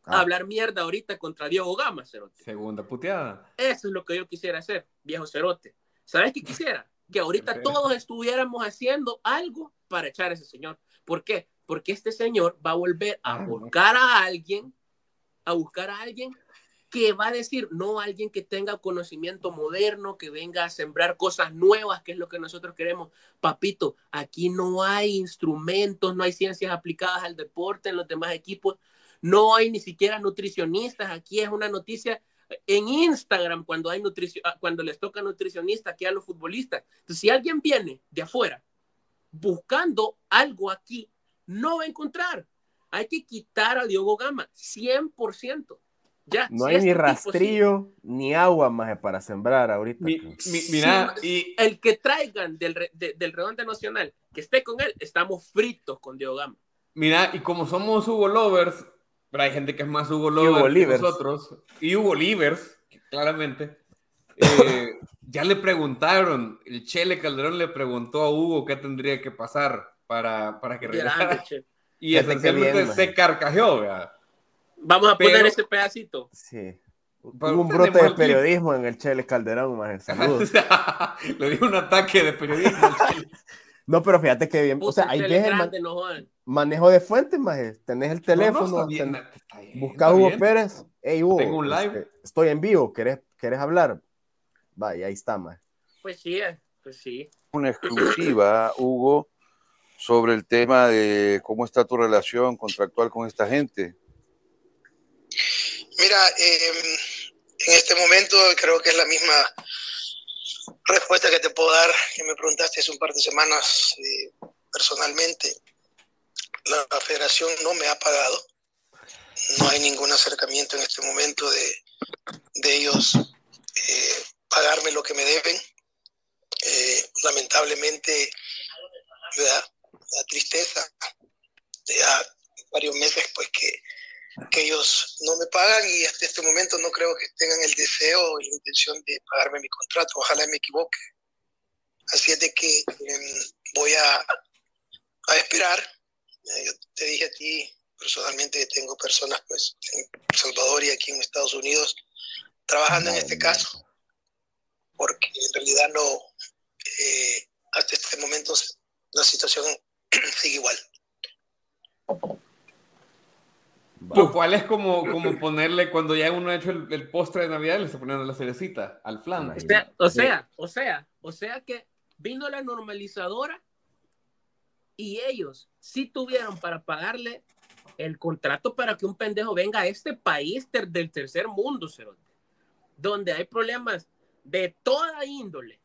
B: ah. hablar mierda ahorita contra Diego Gama, Cerote.
A: Segunda puteada.
B: Eso es lo que yo quisiera hacer, viejo Cerote. ¿Sabes qué quisiera? Que ahorita todos estuviéramos haciendo algo para echar a ese señor. ¿Por qué? Porque este señor va a volver a buscar a alguien, a buscar a alguien que va a decir, no alguien que tenga conocimiento moderno, que venga a sembrar cosas nuevas, que es lo que nosotros queremos. Papito, aquí no hay instrumentos, no hay ciencias aplicadas al deporte en los demás equipos, no hay ni siquiera nutricionistas. Aquí es una noticia en Instagram cuando, hay ah, cuando les toca nutricionista aquí a los futbolistas. Entonces, si alguien viene de afuera buscando algo aquí, no va a encontrar. Hay que quitar a Diogo Gama, 100%
C: no hay ni rastrillo ni agua más para sembrar ahorita.
A: mira, y...
B: el que traigan del, del Redonde Nacional, que esté con él, estamos fritos con Diego Gama.
A: Mira, y como somos Hugo Lovers, pero hay gente que es más Hugo Lovers que nosotros, y Hugo Livers, claramente, eh, <laughs> ya le preguntaron, el Chele Calderón le preguntó a Hugo qué tendría que pasar para, para que regresara. Y esencialmente se carcajeó, ¿verdad?
B: Vamos a poner ese pedacito.
C: Sí. Hubo un brote de periodismo en el Chele Calderón, más saludos. <laughs>
A: Le dio un ataque de periodismo. <laughs>
C: no, pero fíjate que bien. o sea, hay manejo de fuentes, más. Tenés el teléfono, busca Hugo Pérez. Hey, Hugo,
A: Tengo un live.
C: Este, estoy en vivo, ¿querés, ¿querés hablar? Vaya, ahí está, más.
B: Pues sí, eh, pues sí.
D: Una exclusiva, Hugo, sobre el tema de cómo está tu relación contractual con esta gente.
E: Mira, em, en este momento creo que es la misma respuesta que te puedo dar, que me preguntaste hace un par de semanas eh, personalmente. La, federación no me ha pagado. No hay ningún acercamiento en este momento de, ellos eh, pagarme lo que me deben. Eh, lamentablemente, me tristeza. Ya varios meses pues que que ellos no me pagan y hasta este momento no creo que tengan el deseo o la intención de pagarme mi contrato. Ojalá me equivoque. Así es de que em, voy a, a esperar. Eh, yo te dije a ti personalmente que tengo personas pues, en El Salvador y aquí en Estados Unidos trabajando en este caso, porque en realidad no, eh, hasta este momento la situación <clears throat> sigue igual.
A: Lo cual es como, como ponerle, cuando ya uno ha hecho el, postre de Navidad, le está poniendo la cerecita al flan.
B: O sea, o sea, o sea, o sea que vino la normalizadora y ellos sí tuvieron para pagarle el contrato para que un pendejo venga a este país del tercer mundo, donde hay problemas de toda índole.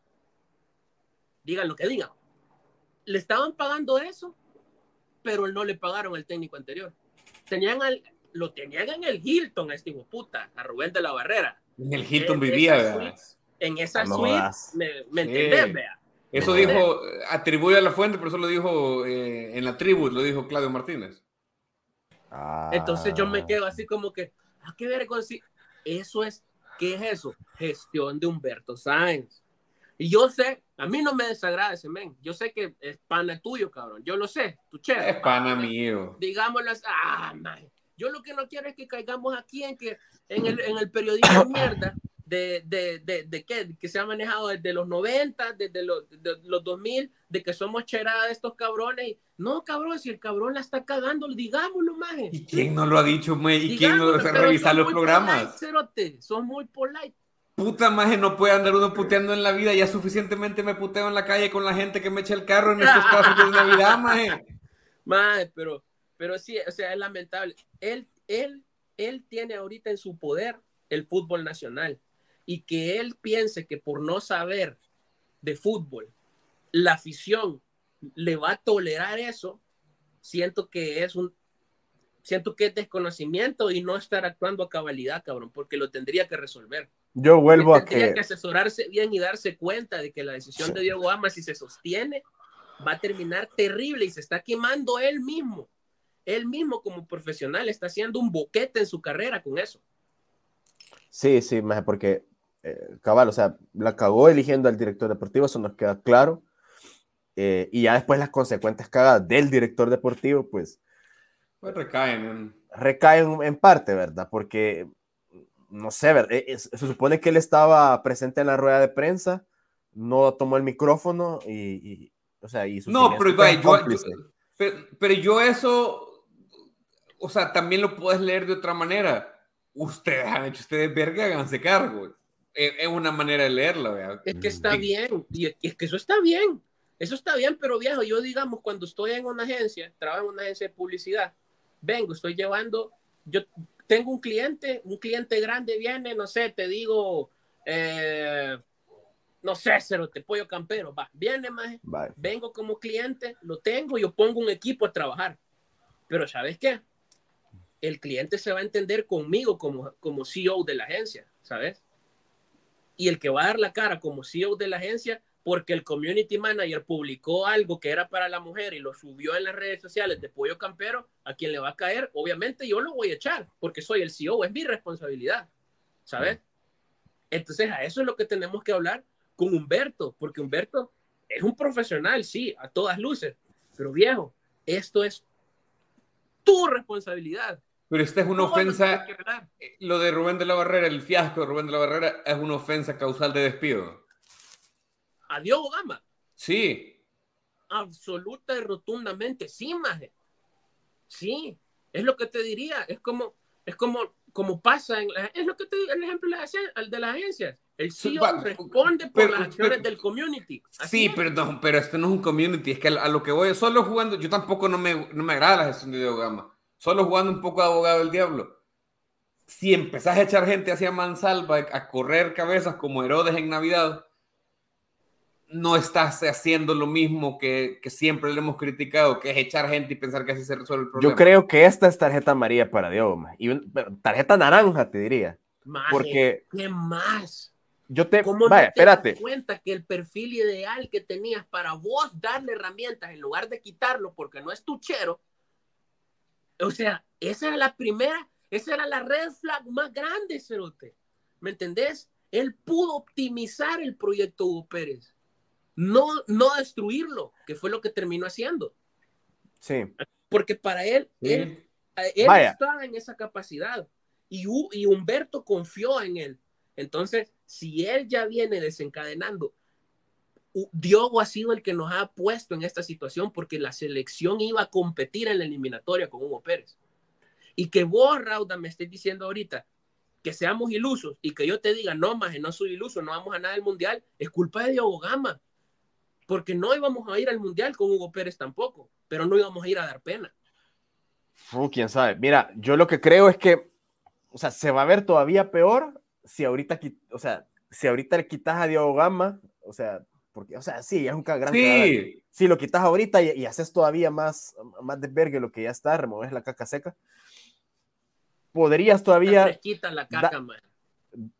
B: Digan lo que digan. Le estaban pagando eso, pero no le pagaron al técnico anterior. Tenían lo tenían en el Hilton, este hijo puta, a Rubén de la Barrera.
A: En el Hilton vivía,
B: En esa suite, ¿me, entendés, vea?
A: Eso dijo, atribuye a la fuente, pero eso lo dijo eh, en la tribu, lo dijo Claudio Martínez.
B: Entonces yo me ah. quedo así como que, ¿a qué ver con Eso es, ¿qué es eso? Gestión de Humberto Sáenz. Y yo sé, a mí no me desagrada ese men. Yo sé que es pana tuyo, cabrón. Yo lo sé, tu che.
A: Es pana mío.
B: Digámoslo así. Ah, man. Yo lo que no quiero es que caigamos aquí en que en el, en el periodismo <coughs> mierda de, de, de, de qué, que se ha manejado desde los 90, desde los, de, los 2000, de que somos cheradas de estos cabrones. no, cabrón, si el cabrón la está cagando, digámoslo, más.
A: ¿Y quién no lo ha dicho, güey? ¿Y quién no revisa los programas?
B: son muy polite.
A: Puta maje, no puede andar uno puteando en la vida. Ya suficientemente me puteo en la calle con la gente que me echa el carro en estos <laughs> casos de Navidad, maje.
B: Maje, pero, pero sí, o sea, es lamentable. Él, él, él tiene ahorita en su poder el fútbol nacional y que él piense que por no saber de fútbol, la afición le va a tolerar eso, siento que es un siento que es desconocimiento y no estar actuando a cabalidad, cabrón, porque lo tendría que resolver.
C: Yo vuelvo a que...
B: Tendría que asesorarse bien y darse cuenta de que la decisión de Diego Ama, si se sostiene, va a terminar terrible y se está quemando él mismo. Él mismo como profesional está haciendo un boquete en su carrera con eso.
C: Sí, sí, porque eh, cabal, o sea, la cagó eligiendo al director deportivo, eso nos queda claro. Eh, y ya después las consecuentes cagadas del director deportivo, pues...
A: Pues recaen en...
C: Recaen en parte, ¿verdad? Porque, no sé, e, se supone que él estaba presente en la rueda de prensa, no tomó el micrófono y, o sea, y
A: No, pero, pero, yo eso, o sea, también lo puedes leer de otra manera. Ustedes han hecho ustedes verga, háganse cargo. Es una manera de leerla,
B: Es que está bien, y es que eso está bien, eso está bien, pero viejo, yo digamos, cuando estoy en una agencia, trabajo en una agencia de publicidad, vengo, estoy llevando, yo tengo un cliente, un cliente grande viene, no sé, te digo, eh, no sé, cero, te pollo campero, va, viene más, vengo como cliente, lo tengo, yo pongo un equipo a trabajar, pero ¿sabes qué? El cliente se va a entender conmigo como, como CEO de la agencia, ¿sabes? y el que va a dar la cara como CEO de la agencia porque el community manager publicó algo que era para la mujer y lo subió en las redes sociales de Pollo Campero, a quien le va a caer, obviamente yo lo voy a echar porque soy el CEO, es mi responsabilidad, ¿sabes? Entonces a eso es lo que tenemos que hablar con Humberto, porque Humberto es un profesional, sí, a todas luces, pero viejo, esto es tu responsabilidad.
A: Pero esta es una ofensa. Eh, lo de Rubén de la Barrera, el fiasco de Rubén de la Barrera, es una ofensa causal de despido.
B: ¿A Diogo Gama?
A: Sí.
B: Absoluta y rotundamente, sí, maje. Sí, es lo que te diría. Es como, es como, como pasa en es lo que te el ejemplo de las agencias. El CEO responde por las acciones del community.
A: sí, perdón, pero esto no es un community, es que a, lo que voy, solo jugando, yo tampoco no me, no me agrada la gestión de Diogo Gama solo jugando un poco de abogado del diablo. Si empezás a echar gente hacia mansalva, a correr cabezas como Herodes en Navidad, no estás haciendo lo mismo que, siempre le hemos criticado, que es echar gente y pensar que así se resuelve el problema.
C: Yo creo que esta es tarjeta amarilla para Dios, y tarjeta naranja, te diría. porque
B: ¿Qué más?
C: Yo te, ¿Cómo vaya, espérate.
B: cuenta que el perfil ideal que tenías para vos darle herramientas en lugar de quitarlo porque no es tuchero, o sea, esa es la primera, Esa era la red flag más grande, Cerote. ¿Me entendés? Él pudo optimizar el proyecto Hugo Pérez, no, no destruirlo, que fue lo que terminó haciendo.
C: Sí.
B: Porque para él, él, estaba en esa capacidad y, y Humberto confió en él. Entonces, si él ya viene desencadenando, Diogo ha sido el que nos ha puesto en esta situación porque la selección iba a competir en la eliminatoria con Hugo Pérez. Y que vos, Rauda, me estés diciendo ahorita que seamos ilusos y que yo te diga, no, más no soy iluso, no vamos a nada del mundial, es culpa de Diogo Gama. Porque no íbamos a ir al mundial con Hugo Pérez tampoco, pero no íbamos a ir a dar pena.
C: Uh, quién sabe. Mira, yo lo que creo es que, o sea, se va a ver todavía peor si ahorita, o sea, si ahorita le quitas a Diogo Gama, o sea, porque, o sea, sí, es un gran
A: sí.
C: Si lo quitas ahorita y, haces todavía más, más de lo que ya está, removes la caca seca, podrías todavía.
B: La caca,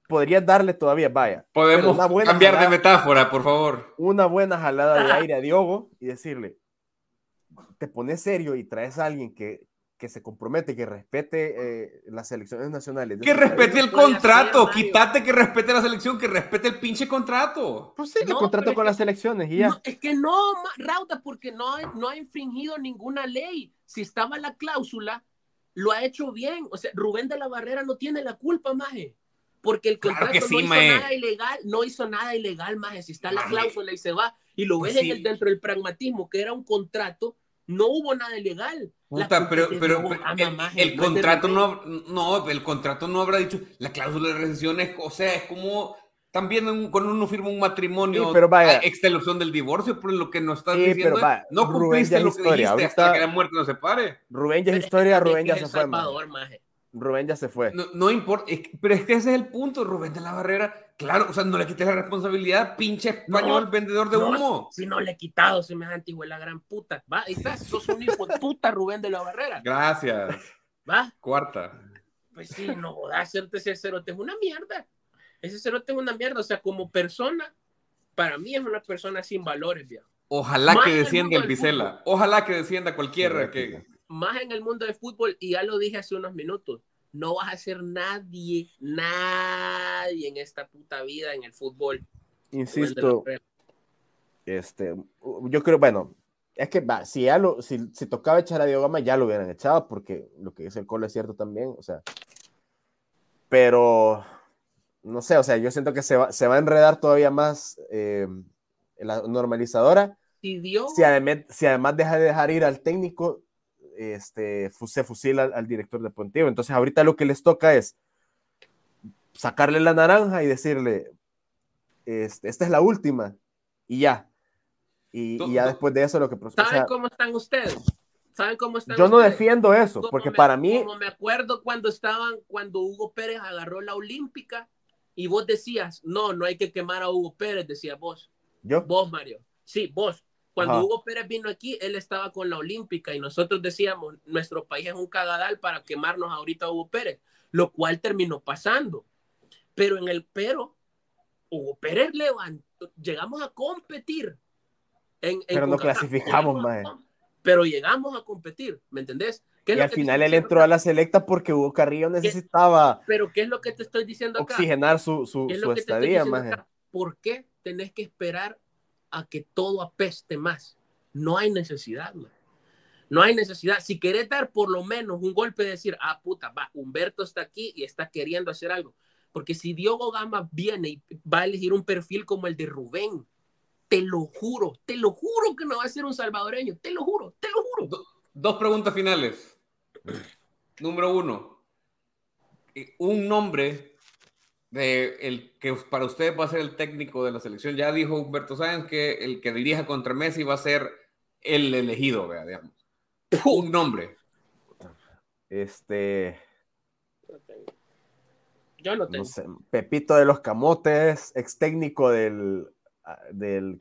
C: Podrías darle todavía, vaya.
A: Podemos cambiar de metáfora, por favor.
C: Una buena jalada de aire a Diogo y decirle: te pones serio y traes a alguien que, que se compromete, que respete eh, las elecciones nacionales.
A: Que respete el contrato, quítate que respete la selección, que respete el pinche contrato.
C: Pues sí, el contrato con las elecciones y ya.
B: es que no, Rauta, porque no, no ha infringido ninguna ley. Si estaba la cláusula, lo ha hecho bien. O sea, Rubén de la Barrera no tiene la culpa, maje. Porque el contrato no hizo nada ilegal, no hizo nada ilegal, maje. Si está la cláusula y se va, y lo pues ves el, dentro del pragmatismo, que era un contrato, no hubo nada ilegal.
A: pero, pero, el, contrato no, no, el contrato no habrá dicho, la cláusula de recesión es, o sea, es como también cuando uno firma un matrimonio,
C: pero vaya,
A: opción del divorcio, por lo que nos estás diciendo, no cumpliste lo que dijiste hasta que la muerte nos separe.
C: Rubén ya es historia, Rubén ya se fue. Rubén ya se fue.
A: No, importa, pero es que ese es el punto, Rubén de la Barrera. Claro, o sea, no le quites la responsabilidad, pinche español, vendedor de humo.
B: Si no le he quitado semejante igual la gran puta. Va, ahí estás, sos un hijo de puta, Rubén de la Barrera.
A: Gracias.
B: Va.
A: Cuarta.
B: Pues sí, no jodas, hacerte ese cerote es una mierda. Ese cerote es una mierda. O sea, como persona, para mí es una persona sin valores, viejo.
A: Ojalá que descienda el Picela. Ojalá que descienda cualquiera que
B: más en el mundo del fútbol, y ya lo dije hace unos minutos, no vas a ser nadie, nadie en esta puta vida en el fútbol.
C: Insisto, este, yo creo, bueno, es que va, si ya lo, si, si tocaba echar a Diego Gama, ya lo hubieran echado, porque lo que dice el Colo es cierto también, o sea, pero no sé, o sea, yo siento que se va, se va a enredar todavía más eh, la normalizadora.
B: Si, Dios...
C: si, además, si además deja de dejar ir al técnico, este, se fusila al, director deportivo. Entonces ahorita lo que les toca es sacarle la naranja y decirle, este, esta es la última y ya. Y, ya después de eso lo que...
B: ¿Saben cómo están ustedes? ¿Saben cómo están
C: Yo no defiendo eso, porque para mí...
B: Como me acuerdo cuando estaban, cuando Hugo Pérez agarró la olímpica y vos decías, no, no hay que quemar a Hugo Pérez, decía vos.
C: ¿Yo?
B: Vos, Mario. Sí, vos. Cuando Hugo Pérez vino aquí, él estaba con la Olímpica y nosotros decíamos, nuestro país es un cagadal para quemarnos ahorita a Hugo Pérez, lo cual terminó pasando. Pero en el pero, Hugo Pérez levantó, llegamos a competir. En,
C: pero no clasificamos, más.
B: Pero llegamos a competir, ¿me entendés?
C: y al final él entró a la selecta porque Hugo Carrillo necesitaba.
B: Pero ¿qué es lo que te estoy diciendo acá?
C: Oxigenar su, su, su estadía, más.
B: ¿Por qué tenés que esperar a que todo apeste más. No hay necesidad, No hay necesidad. Si querés dar por lo menos un golpe de decir, ah, puta, Humberto está aquí y está queriendo hacer algo. Porque si Diogo Gama viene y va a elegir un perfil como el de Rubén, te lo juro, te lo juro que no va a ser un salvadoreño, te lo juro, te lo juro.
A: dos preguntas finales. Número uno, eh, un nombre de el que para usted va a ser el técnico de la selección. Ya dijo Humberto Sáenz que el que dirija contra Messi va a ser el elegido, vea, digamos. Un nombre.
C: Este.
B: Yo no tengo.
C: Pepito de los Camotes, ex técnico del, ah, del,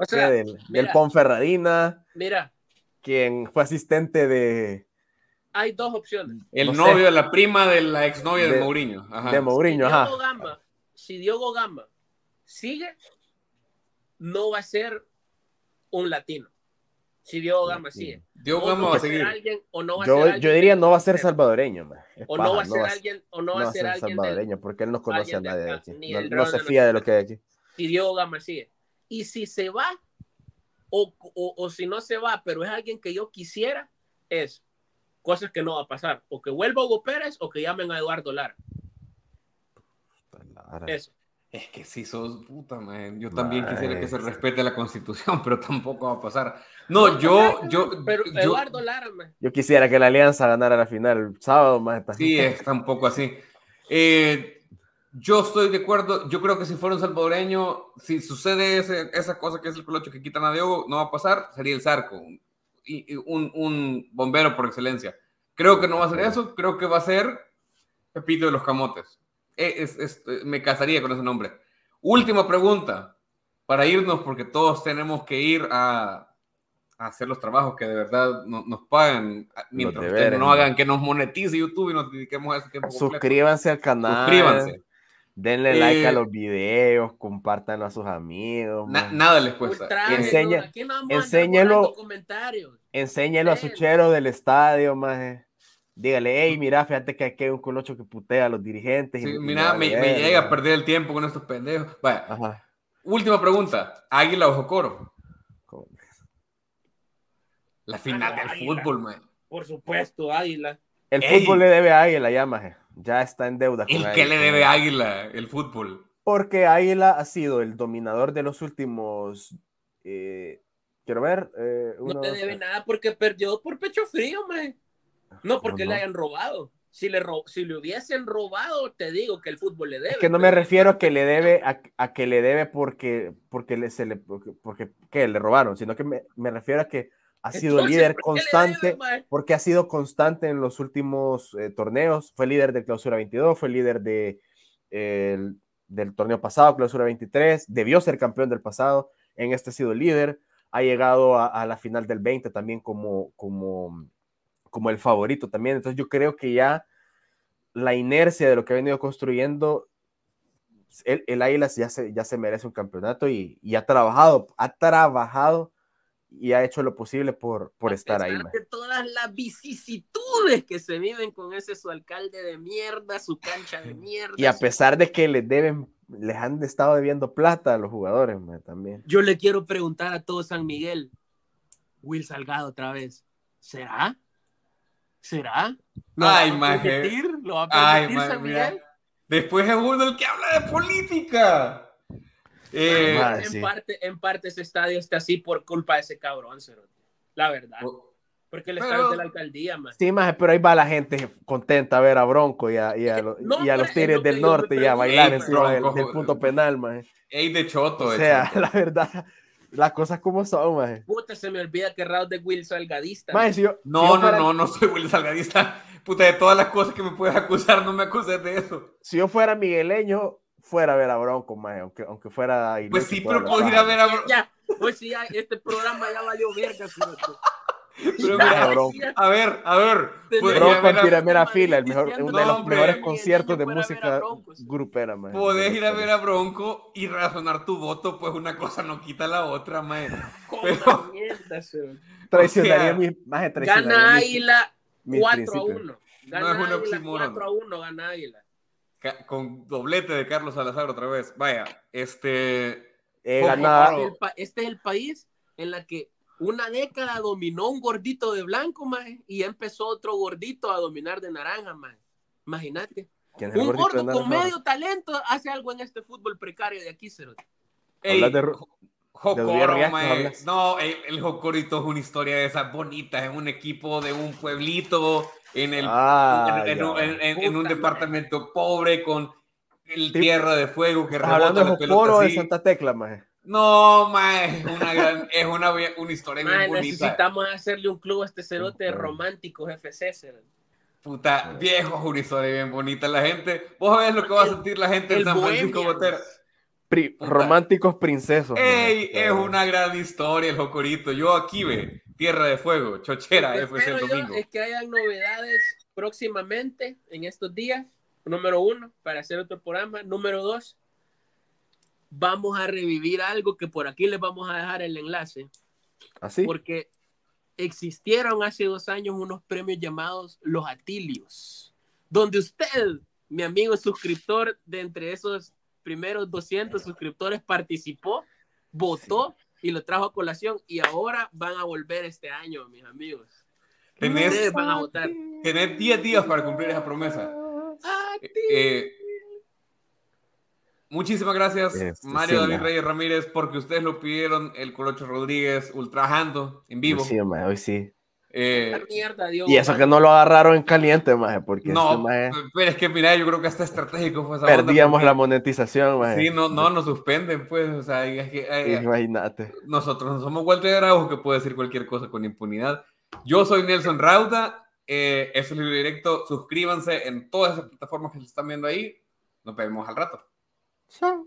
C: del, Ponferradina.
B: Mira.
C: Quien fue asistente de.
B: Hay dos opciones.
A: El novio de la prima de la exnovia de, de Mourinho.
C: De Mourinho, ajá
B: si Diogo Gama sigue, no va a ser un latino. Si Diogo Gama sigue.
A: Diogo Gama va a seguir.
B: o no va
C: yo,
B: a ser
C: yo diría no va a ser salvadoreño.
B: o no va a ser alguien, o no va a ser alguien
C: salvadoreño, porque él no conoce a nadie de aquí. No, se fía de lo que hay aquí.
B: Si Diogo Gama sigue. Y si se va, o, o, o si no se va, pero es alguien que yo quisiera, es cosas que no va a pasar. O que vuelva Hugo Pérez o que llamen a Eduardo Lara. Eso.
A: Es que si sos puta, man. Yo también quisiera que se respete la constitución, <laughs> pero tampoco va a pasar. No, yo, yo.
B: Pero Eduardo Lara, man.
C: Yo quisiera que la Alianza ganara la final el sábado, más.
A: Sí, está un poco así. Eh, yo estoy de acuerdo. Yo creo que si fuera un salvadoreño, si sucede esa cosa que es el colocho que quitan a Diego, no va a pasar, sería el Zarco. Y, un, un, bombero por excelencia. Creo que no va a ser eso. Creo que va a ser Pepito de los Camotes. Eh, me casaría con ese nombre. Última pregunta para irnos, porque todos tenemos que ir a, hacer los trabajos que de verdad nos pagan mientras no hagan que nos monetice YouTube y nos dediquemos a ese tiempo.
C: Suscríbanse al canal. Suscríbanse. Denle like a eh, los videos, compártanlo a sus amigos.
A: nada les cuesta.
C: Enseña, enséñelo, enséñelo a su chero del estadio, más dígale, hey, mira, fíjate que aquí hay un colocho que putea a los dirigentes.
A: mira, me, llega a perder el tiempo con estos pendejos. Vaya. Última pregunta, ¿Águila o Jocoro? La final del fútbol, man.
B: Por supuesto, Águila.
C: El fútbol le debe a Águila, ya, maje. Ya está en deuda.
A: ¿El qué le debe a Águila el fútbol?
C: Porque Águila ha sido el dominador de los últimos... Eh, quiero ver. Eh,
B: no te debe nada porque perdió por pecho frío, man. No porque le hayan robado. Si le, si le hubiesen robado, te digo que el fútbol le debe. Es
C: que no me refiero a que le debe, a, que le debe porque, porque, le, se le, porque, que le robaron, sino que me, me refiero a que ha sido líder constante, porque ha sido constante en los últimos eh, torneos. Fue líder de Clausura 22, fue líder de, del torneo pasado, Clausura 23, debió ser campeón del pasado, en este ha sido líder, ha llegado a, a la final del 20 también como, como como el favorito también. Entonces yo creo que ya la inercia de lo que ha venido construyendo, el, el Águilas ya se, ya se merece un campeonato y, ha trabajado, ha trabajado y ha hecho lo posible por, por estar ahí.
B: De todas las vicisitudes que se viven con ese su alcalde de mierda, su cancha de mierda.
C: Y a pesar de que les deben, les han estado debiendo plata a los jugadores también.
B: Yo le quiero preguntar a todo San Miguel, Will Salgado otra vez, ¿será? ¿Será?
A: ¿Lo Ay, va a permitir?
B: ¿Lo va a permitir San Miguel?
A: Después es uno el que habla de política. Eh,
B: en, parte, en parte ese estadio está así por culpa de ese cabrón, la verdad. Porque el estadio de la alcaldía, man.
C: Sí, más, pero ahí va la gente contenta a ver a Bronco y a, y a, y a los Tigres del Norte y a bailar encima del, punto penal, man.
A: Ey, de choto.
C: O sea, <laughs> la verdad, las cosas como son, maje.
B: Puta, se me olvida que Raúl de Will Salgadista.
A: no, no, no, no soy Will Salgadista. Puta, de todas las cosas que me puedes acusar, no me acuses de eso.
C: Si yo fuera migueleño, fuera a ver a Bronco, maje, aunque, aunque fuera...
A: Pues sí, pero puedo ir a ver a Bronco.
B: Ya, pues sí, este programa ya valió verga, <laughs>
A: a ver, a ver.
C: Bronco en primera fila, el mejor, uno de los mejores conciertos de música grupera, man.
A: Podés ir a ver a Bronco y razonar tu voto, pues una cosa no quita la otra, man. <laughs> Pero... <laughs>
C: Traicionaría mi
B: más Gana Águila 4 a 1. Gana no es un oxímoron. 4 a 1 gana Águila.
A: Con doblete de Carlos Salazar otra vez. Vaya, este.
C: Eh, gana...
B: Este es el país en la que una década dominó un gordito de blanco, más y empezó otro gordito a dominar de naranja, más. Imagínate. Un gordo con medio talento hace algo en este fútbol precario de aquí, Cero.
A: de, Jocoro, No, el, Jocorito es una historia de esas bonitas, es un equipo de un pueblito en, el, ah, en, un departamento pobre con el tierra de fuego que
C: rebota de Jocoro de Santa Tecla, maje.
A: No, ma, es una gran, es una, una historia muy bonita.
B: Necesitamos hacerle un club a este cerote romántico FC,
A: Puta, viejo, una historia bien bonita. La gente, vos sabés lo que va a sentir la gente en San Francisco Botera.
C: románticos princesos.
A: Ey, es una gran historia el Jocorito. Yo aquí ve, Tierra de Fuego, Chochera, FC Domingo.
B: es que hayan novedades próximamente en estos días. Número uno, para hacer otro programa. Número dos, vamos a revivir algo que por aquí les vamos a dejar el enlace.
C: ¿Así?
B: Porque existieron hace dos años unos premios llamados los Atilios, donde usted, mi amigo suscriptor, de entre esos primeros 200 suscriptores, participó, votó y lo trajo a colación y ahora van a volver este año, mis amigos.
A: Tenés, van a votar. Tenés 10 días para cumplir esa promesa. Eh, muchísimas gracias, este, Mario David Reyes Ramírez, porque ustedes lo pidieron, el Colocho Rodríguez, ultrajando en vivo.
C: Sí, hoy sí.
A: Eh,
C: y eso que no lo agarraron en caliente, maje, porque
A: no, este pero es que mira, yo creo que hasta estratégico fue
C: Perdíamos la monetización, maje.
A: Sí, no, no nos suspenden, pues, o sea, es que,
C: eh, imagínate.
A: Nosotros no somos Walter Araujo que puede decir cualquier cosa con impunidad. Yo soy Nelson Rauda, eh, es el libro directo, suscríbanse en todas esas plataformas que se están viendo ahí. Nos vemos al rato.
C: So